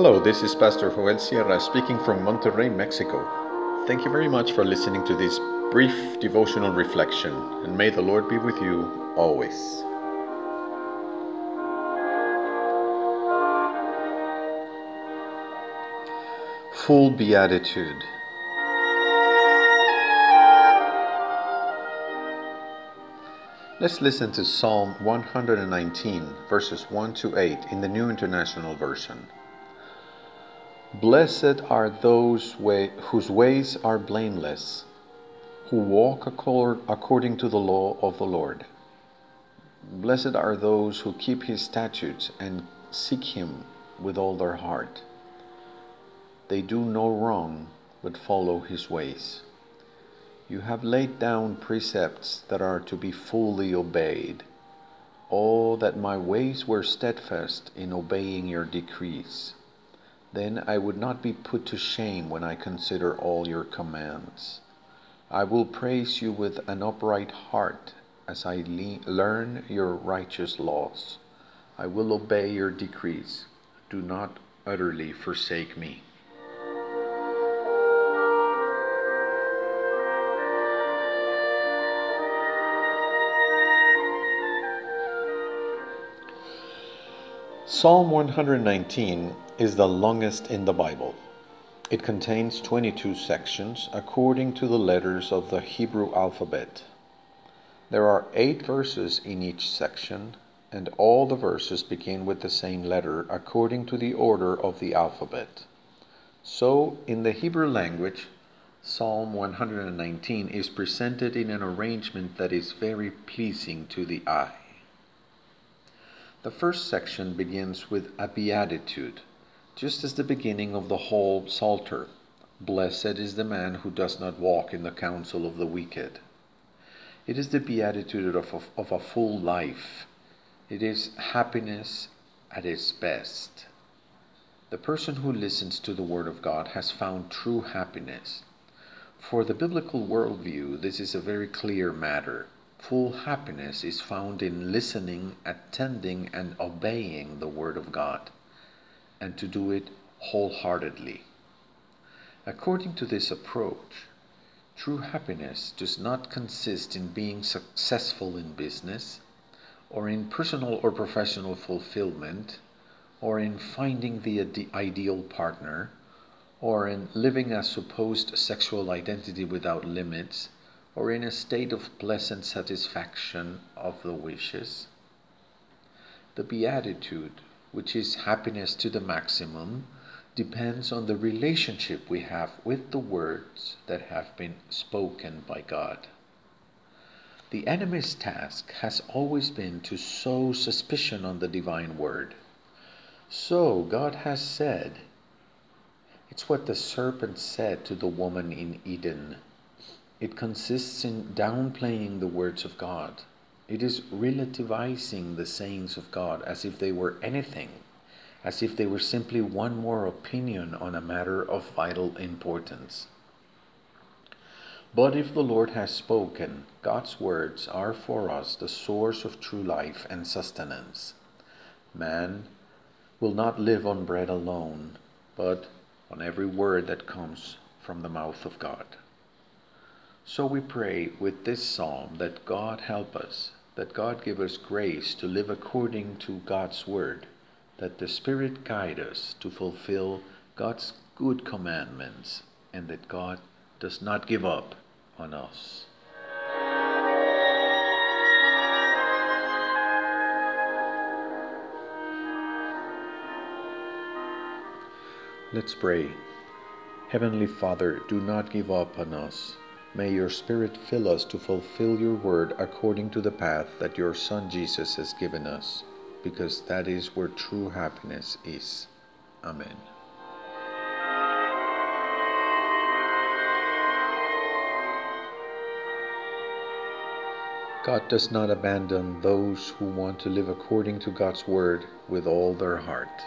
Hello, this is Pastor Joel Sierra speaking from Monterrey, Mexico. Thank you very much for listening to this brief devotional reflection, and may the Lord be with you always. Full Beatitude. Let's listen to Psalm 119, verses 1 to 8 in the New International Version. Blessed are those way, whose ways are blameless, who walk accord, according to the law of the Lord. Blessed are those who keep his statutes and seek him with all their heart. They do no wrong, but follow his ways. You have laid down precepts that are to be fully obeyed. Oh, that my ways were steadfast in obeying your decrees. Then I would not be put to shame when I consider all your commands. I will praise you with an upright heart as I le- learn your righteous laws. I will obey your decrees. Do not utterly forsake me. Psalm 119 is the longest in the Bible. It contains 22 sections according to the letters of the Hebrew alphabet. There are eight verses in each section, and all the verses begin with the same letter according to the order of the alphabet. So, in the Hebrew language, Psalm 119 is presented in an arrangement that is very pleasing to the eye. The first section begins with a beatitude just as the beginning of the whole Psalter. Blessed is the man who does not walk in the counsel of the wicked. It is the beatitude of a, of a full life. It is happiness at its best. The person who listens to the Word of God has found true happiness. For the biblical worldview, this is a very clear matter. Full happiness is found in listening, attending, and obeying the Word of God and to do it wholeheartedly. According to this approach, true happiness does not consist in being successful in business, or in personal or professional fulfillment, or in finding the ideal partner, or in living a supposed sexual identity without limits, or in a state of pleasant satisfaction of the wishes. The Beatitude which is happiness to the maximum, depends on the relationship we have with the words that have been spoken by God. The enemy's task has always been to sow suspicion on the divine word. So God has said, it's what the serpent said to the woman in Eden. It consists in downplaying the words of God. It is relativizing the sayings of God as if they were anything, as if they were simply one more opinion on a matter of vital importance. But if the Lord has spoken, God's words are for us the source of true life and sustenance. Man will not live on bread alone, but on every word that comes from the mouth of God. So we pray with this psalm that God help us that God give us grace to live according to God's word, that the Spirit guide us to fulfill God's good commandments, and that God does not give up on us. Let's pray. Heavenly Father, do not give up on us. May your Spirit fill us to fulfill your word according to the path that your Son Jesus has given us, because that is where true happiness is. Amen. God does not abandon those who want to live according to God's word with all their heart.